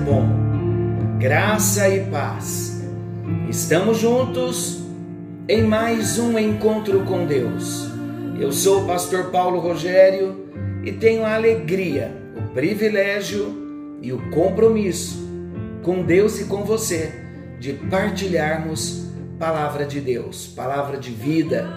bom. Graça e paz. Estamos juntos em mais um encontro com Deus. Eu sou o pastor Paulo Rogério e tenho a alegria, o privilégio e o compromisso com Deus e com você de partilharmos palavra de Deus, palavra de vida,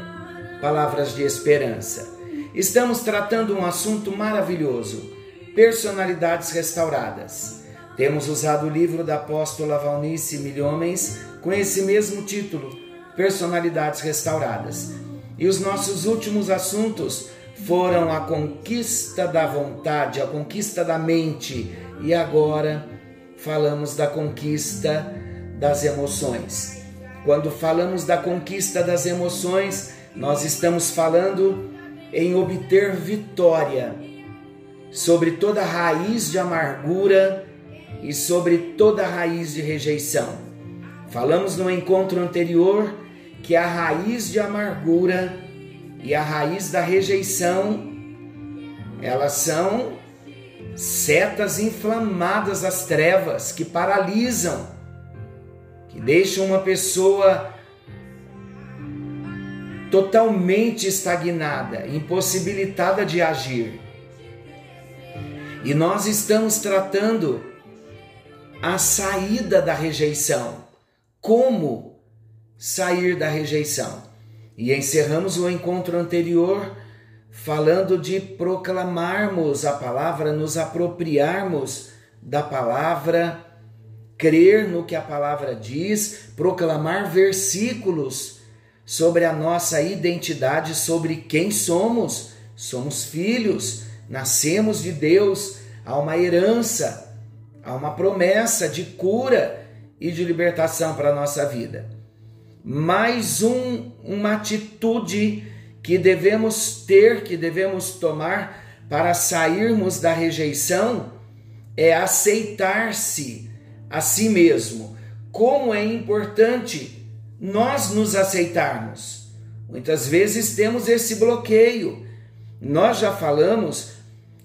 palavras de esperança. Estamos tratando um assunto maravilhoso: personalidades restauradas. Temos usado o livro da apóstola Valnice Milhomens com esse mesmo título, Personalidades Restauradas. E os nossos últimos assuntos foram a conquista da vontade, a conquista da mente e agora falamos da conquista das emoções. Quando falamos da conquista das emoções, nós estamos falando em obter vitória sobre toda raiz de amargura e sobre toda raiz de rejeição. Falamos no encontro anterior que a raiz de amargura e a raiz da rejeição elas são setas inflamadas das trevas que paralisam, que deixam uma pessoa totalmente estagnada, impossibilitada de agir. E nós estamos tratando a saída da rejeição. Como sair da rejeição? E encerramos o encontro anterior falando de proclamarmos a palavra, nos apropriarmos da palavra, crer no que a palavra diz, proclamar versículos sobre a nossa identidade, sobre quem somos. Somos filhos, nascemos de Deus, há uma herança, há uma promessa de cura e de libertação para a nossa vida. Mais um, uma atitude que devemos ter, que devemos tomar para sairmos da rejeição é aceitar-se a si mesmo. Como é importante nós nos aceitarmos. Muitas vezes temos esse bloqueio. Nós já falamos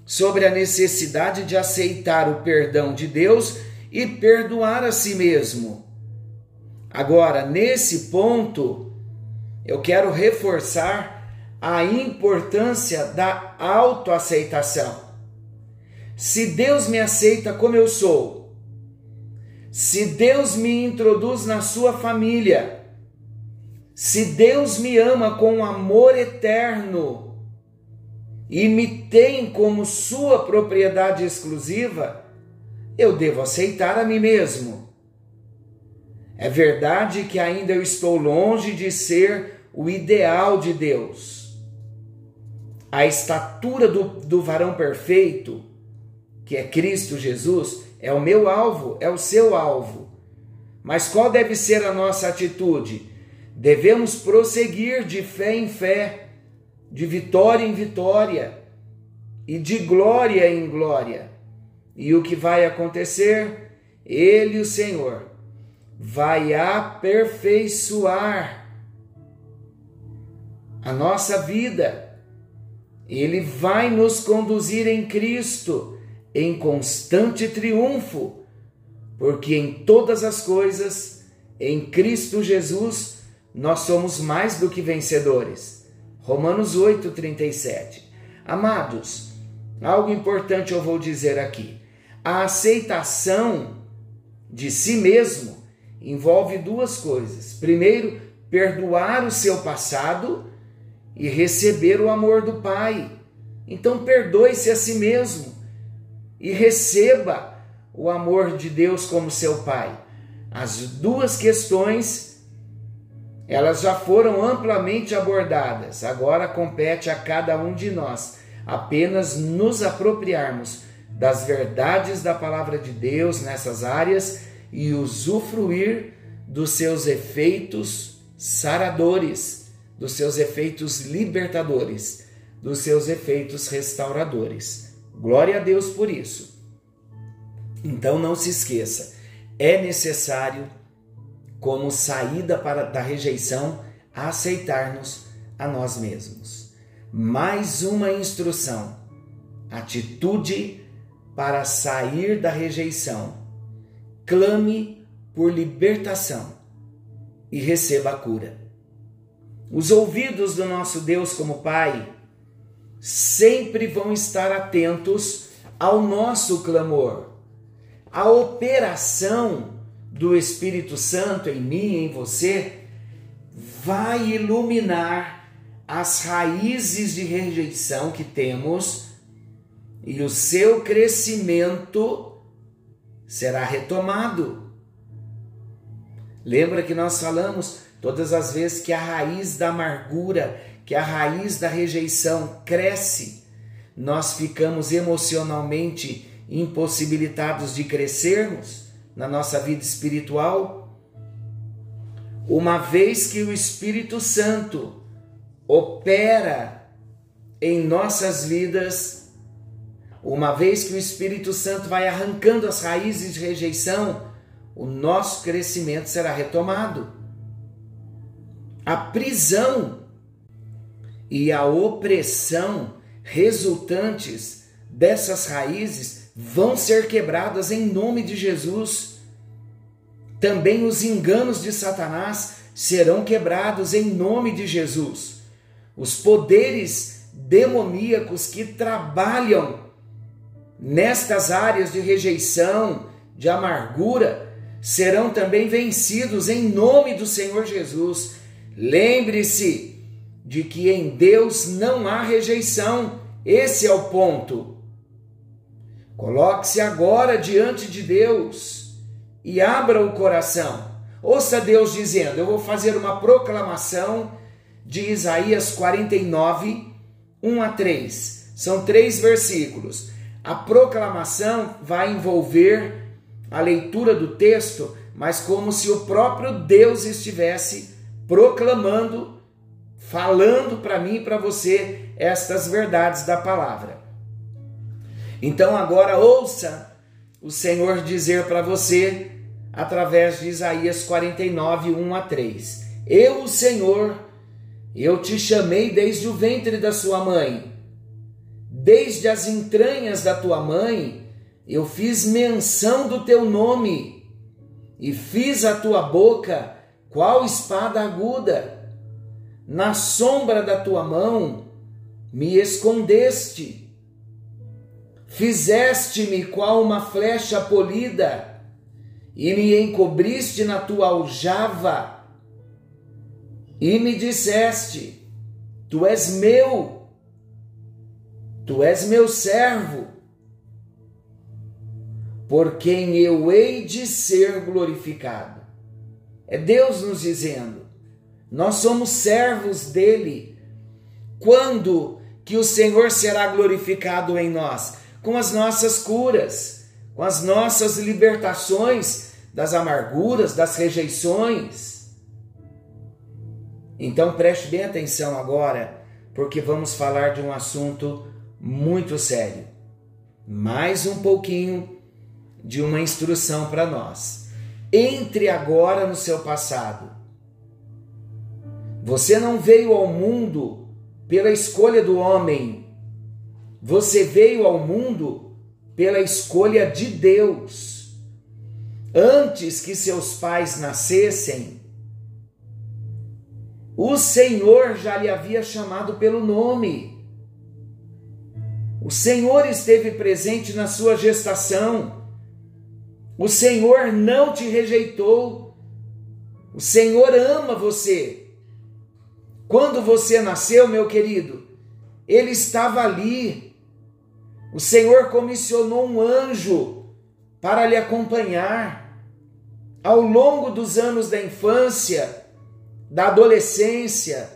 sobre a necessidade de aceitar o perdão de Deus e perdoar a si mesmo. Agora, nesse ponto, eu quero reforçar a importância da autoaceitação. Se Deus me aceita como eu sou, se Deus me introduz na sua família, se Deus me ama com amor eterno e me tem como sua propriedade exclusiva, eu devo aceitar a mim mesmo. É verdade que ainda eu estou longe de ser o ideal de Deus. A estatura do, do varão perfeito, que é Cristo Jesus, é o meu alvo, é o seu alvo. Mas qual deve ser a nossa atitude? Devemos prosseguir de fé em fé, de vitória em vitória e de glória em glória. E o que vai acontecer? Ele, o Senhor, vai aperfeiçoar a nossa vida. Ele vai nos conduzir em Cristo em constante triunfo, porque em todas as coisas, em Cristo Jesus, nós somos mais do que vencedores. Romanos 8:37. Amados, algo importante eu vou dizer aqui. A aceitação de si mesmo envolve duas coisas. Primeiro, perdoar o seu passado e receber o amor do Pai. Então, perdoe-se a si mesmo e receba o amor de Deus como seu Pai. As duas questões elas já foram amplamente abordadas. Agora compete a cada um de nós apenas nos apropriarmos das verdades da palavra de Deus nessas áreas e usufruir dos seus efeitos saradores, dos seus efeitos libertadores, dos seus efeitos restauradores. Glória a Deus por isso. Então não se esqueça, é necessário como saída para, da rejeição a aceitar-nos a nós mesmos. mais uma instrução: atitude para sair da rejeição. Clame por libertação e receba a cura. Os ouvidos do nosso Deus, como Pai, sempre vão estar atentos ao nosso clamor. A operação do Espírito Santo em mim em você vai iluminar as raízes de rejeição que temos e o seu crescimento será retomado. Lembra que nós falamos todas as vezes que a raiz da amargura, que a raiz da rejeição cresce, nós ficamos emocionalmente impossibilitados de crescermos na nossa vida espiritual, uma vez que o Espírito Santo opera em nossas vidas, uma vez que o Espírito Santo vai arrancando as raízes de rejeição, o nosso crescimento será retomado. A prisão e a opressão resultantes dessas raízes vão ser quebradas em nome de Jesus. Também os enganos de Satanás serão quebrados em nome de Jesus. Os poderes demoníacos que trabalham nestas áreas de rejeição, de amargura, serão também vencidos em nome do Senhor Jesus. Lembre-se de que em Deus não há rejeição, esse é o ponto. Coloque-se agora diante de Deus e abra o coração. Ouça Deus dizendo: Eu vou fazer uma proclamação de Isaías 49, 1 a 3. São três versículos. A proclamação vai envolver a leitura do texto, mas como se o próprio Deus estivesse proclamando, falando para mim e para você estas verdades da palavra. Então agora ouça o Senhor dizer para você, através de Isaías 49, 1 a 3: Eu, o Senhor, eu te chamei desde o ventre da sua mãe, desde as entranhas da tua mãe, eu fiz menção do teu nome e fiz a tua boca qual espada aguda. Na sombra da tua mão me escondeste Fizeste-me qual uma flecha polida, e me encobriste na tua aljava, e me disseste: Tu és meu, tu és meu servo, por quem eu hei de ser glorificado. É Deus nos dizendo: nós somos servos dele. Quando que o Senhor será glorificado em nós? Com as nossas curas, com as nossas libertações das amarguras, das rejeições. Então preste bem atenção agora, porque vamos falar de um assunto muito sério. Mais um pouquinho de uma instrução para nós. Entre agora no seu passado. Você não veio ao mundo pela escolha do homem, você veio ao mundo pela escolha de Deus. Antes que seus pais nascessem, o Senhor já lhe havia chamado pelo nome. O Senhor esteve presente na sua gestação. O Senhor não te rejeitou. O Senhor ama você. Quando você nasceu, meu querido, Ele estava ali o Senhor comissionou um anjo para lhe acompanhar ao longo dos anos da infância, da adolescência,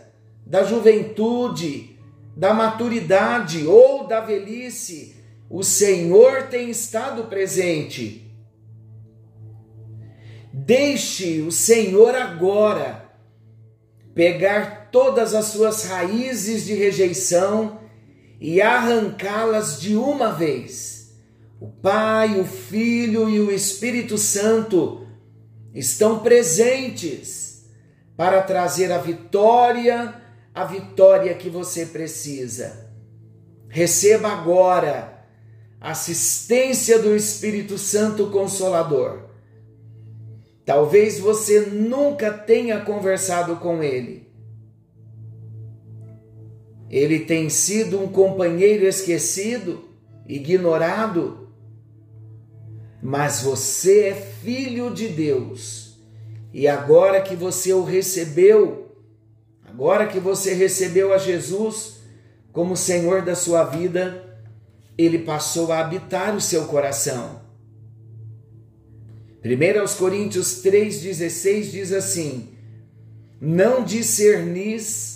da juventude, da maturidade ou da velhice. O Senhor tem estado presente. Deixe o Senhor agora pegar todas as suas raízes de rejeição e arrancá-las de uma vez. O Pai, o Filho e o Espírito Santo estão presentes para trazer a vitória, a vitória que você precisa. Receba agora a assistência do Espírito Santo Consolador. Talvez você nunca tenha conversado com ele. Ele tem sido um companheiro esquecido, ignorado, mas você é filho de Deus. E agora que você o recebeu, agora que você recebeu a Jesus, como Senhor da sua vida, ele passou a habitar o seu coração. 1 Coríntios 3,16 diz assim: Não discernis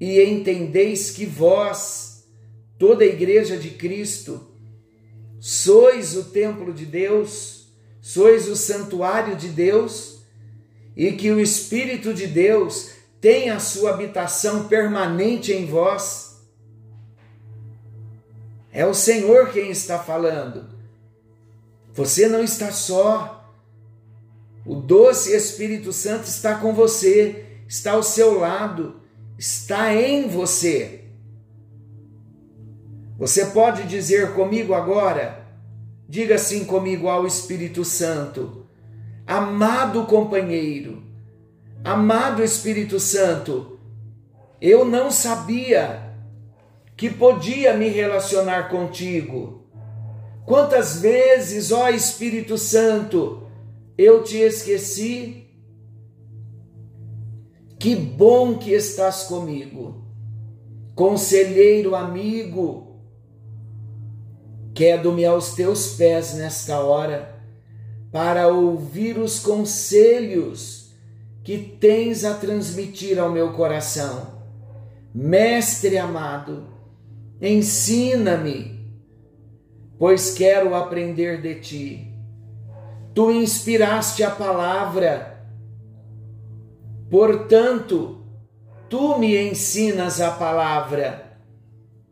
e entendeis que vós, toda a igreja de Cristo, sois o templo de Deus, sois o santuário de Deus, e que o Espírito de Deus tem a sua habitação permanente em vós. É o Senhor quem está falando. Você não está só. O doce Espírito Santo está com você, está ao seu lado, está em você. Você pode dizer comigo agora? Diga assim comigo ao Espírito Santo: Amado companheiro, amado Espírito Santo, eu não sabia que podia me relacionar contigo. Quantas vezes, ó Espírito Santo, eu te esqueci? Que bom que estás comigo, conselheiro amigo. Quedo-me aos teus pés nesta hora para ouvir os conselhos que tens a transmitir ao meu coração. Mestre amado, Ensina-me, pois quero aprender de ti. Tu inspiraste a palavra, portanto, tu me ensinas a palavra.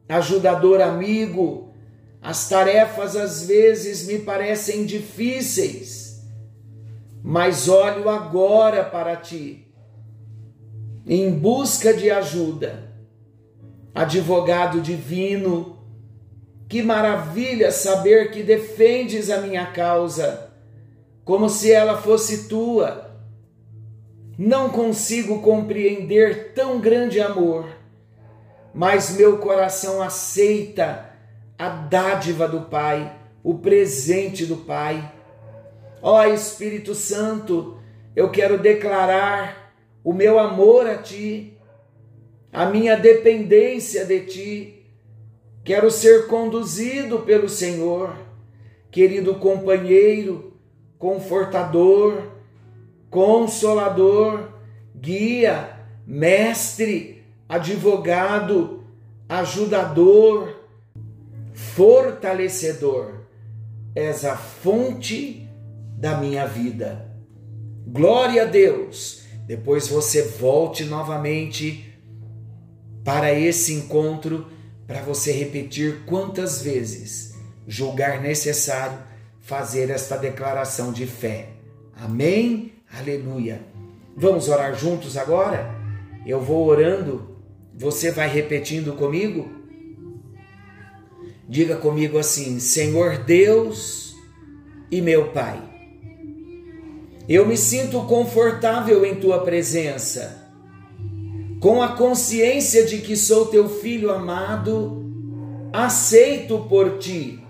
Ajudador amigo, as tarefas às vezes me parecem difíceis, mas olho agora para ti, em busca de ajuda advogado divino, que maravilha saber que defendes a minha causa, como se ela fosse tua. Não consigo compreender tão grande amor, mas meu coração aceita a dádiva do Pai, o presente do Pai. Ó Espírito Santo, eu quero declarar o meu amor a Ti a minha dependência de ti. Quero ser conduzido pelo Senhor, querido companheiro, confortador, consolador, guia, mestre, advogado, ajudador, fortalecedor. És a fonte da minha vida. Glória a Deus. Depois você volte novamente para esse encontro, para você repetir quantas vezes julgar necessário fazer esta declaração de fé. Amém? Aleluia. Vamos orar juntos agora? Eu vou orando, você vai repetindo comigo? Diga comigo assim: Senhor Deus e meu Pai, eu me sinto confortável em tua presença com a consciência de que sou teu filho amado, aceito por ti.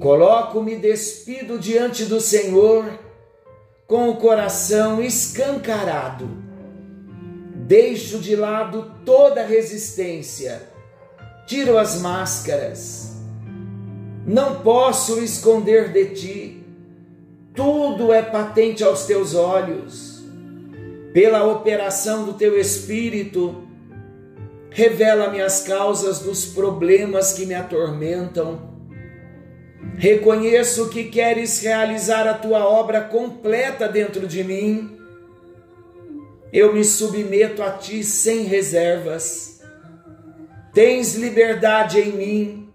Coloco-me despido diante do Senhor com o coração escancarado. Deixo de lado toda resistência, tiro as máscaras. Não posso esconder de ti, tudo é patente aos teus olhos pela operação do teu Espírito, revela-me as causas dos problemas que me atormentam. Reconheço que queres realizar a tua obra completa dentro de mim. Eu me submeto a ti sem reservas. Tens liberdade em mim.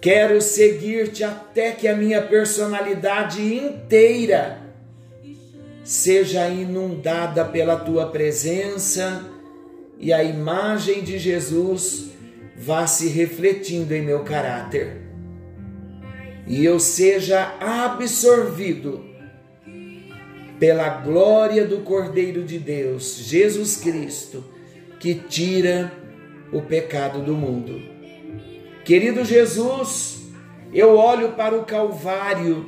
Quero seguir-te até que a minha personalidade inteira seja inundada pela tua presença e a imagem de Jesus vá se refletindo em meu caráter. E eu seja absorvido pela glória do Cordeiro de Deus, Jesus Cristo, que tira o pecado do mundo. Querido Jesus, eu olho para o Calvário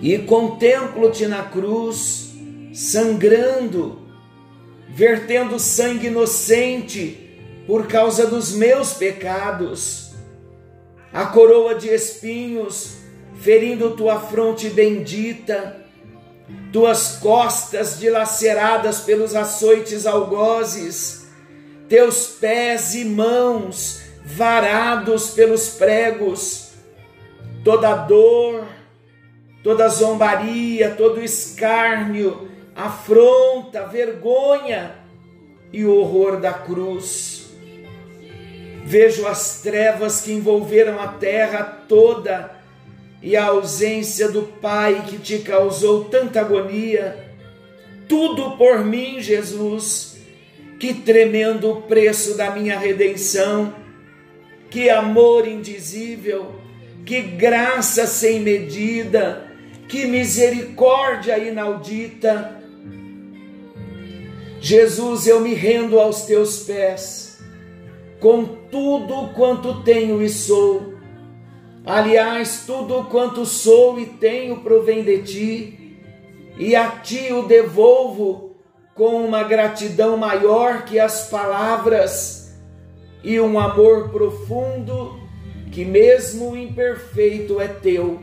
e contemplo-te na cruz, sangrando, vertendo sangue inocente por causa dos meus pecados, a coroa de espinhos ferindo tua fronte bendita, tuas costas dilaceradas pelos açoites algozes, teus pés e mãos varados pelos pregos, toda dor, toda zombaria, todo escárnio, afronta, vergonha e o horror da cruz. Vejo as trevas que envolveram a terra toda e a ausência do Pai que te causou tanta agonia. Tudo por mim, Jesus. Que tremendo preço da minha redenção. Que amor indizível. Que graça sem medida que misericórdia inaudita. Jesus, eu me rendo aos teus pés, com tudo quanto tenho e sou. Aliás, tudo quanto sou e tenho provém de ti, e a ti o devolvo com uma gratidão maior que as palavras e um amor profundo que, mesmo imperfeito, é teu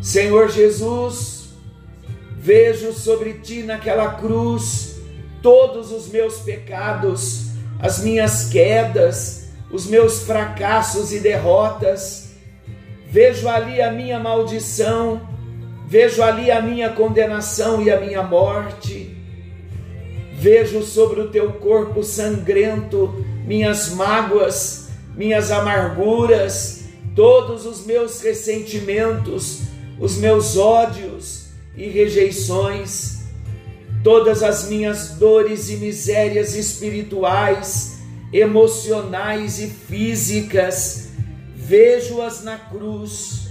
Senhor Jesus, vejo sobre ti naquela cruz todos os meus pecados, as minhas quedas, os meus fracassos e derrotas. Vejo ali a minha maldição, vejo ali a minha condenação e a minha morte. Vejo sobre o teu corpo sangrento minhas mágoas, minhas amarguras, todos os meus ressentimentos, os meus ódios e rejeições, todas as minhas dores e misérias espirituais, emocionais e físicas, vejo-as na cruz.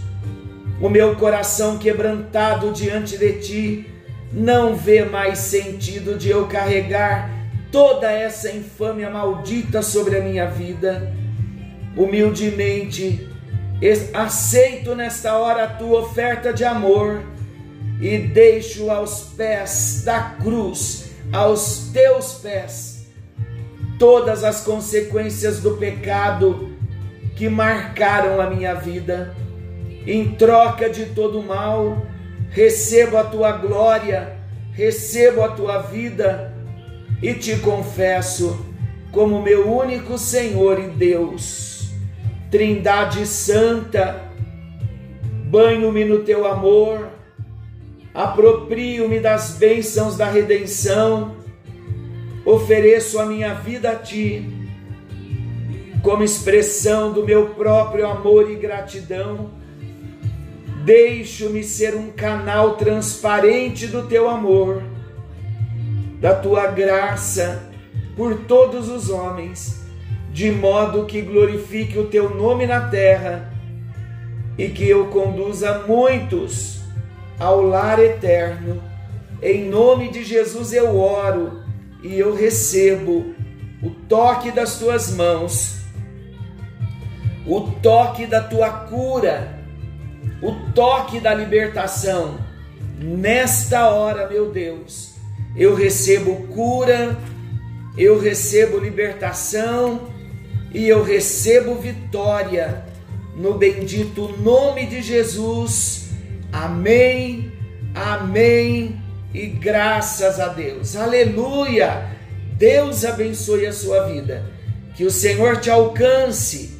O meu coração quebrantado diante de ti não vê mais sentido de eu carregar toda essa infâmia maldita sobre a minha vida. Humildemente aceito nesta hora a tua oferta de amor e deixo aos pés da cruz, aos teus pés, todas as consequências do pecado que marcaram a minha vida. Em troca de todo mal, recebo a tua glória, recebo a tua vida e te confesso como meu único Senhor e Deus. Trindade Santa, banho-me no teu amor, aproprio-me das bênçãos da redenção, ofereço a minha vida a ti, como expressão do meu próprio amor e gratidão. Deixo-me ser um canal transparente do teu amor, da tua graça por todos os homens de modo que glorifique o teu nome na terra e que eu conduza muitos ao lar eterno. Em nome de Jesus eu oro e eu recebo o toque das tuas mãos, o toque da tua cura, o toque da libertação. Nesta hora, meu Deus, eu recebo cura, eu recebo libertação e eu recebo vitória no bendito nome de Jesus. Amém, amém e graças a Deus. Aleluia! Deus abençoe a sua vida. Que o Senhor te alcance,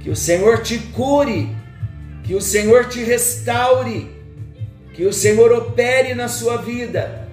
que o Senhor te cure, que o Senhor te restaure, que o Senhor opere na sua vida.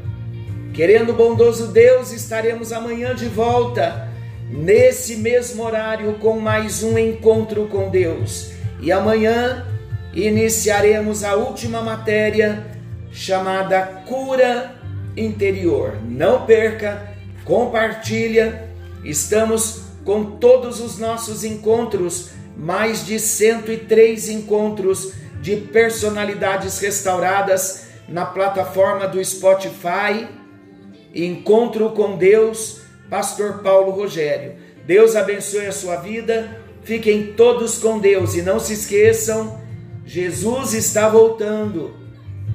Querendo bondoso Deus, estaremos amanhã de volta nesse mesmo horário com mais um encontro com Deus. E amanhã iniciaremos a última matéria chamada Cura Interior. Não perca, compartilha. Estamos com todos os nossos encontros, mais de 103 encontros de personalidades restauradas na plataforma do Spotify. Encontro com Deus, Pastor Paulo Rogério. Deus abençoe a sua vida. Fiquem todos com Deus e não se esqueçam, Jesus está voltando.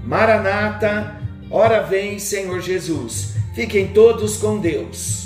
Maranata, ora vem, Senhor Jesus. Fiquem todos com Deus.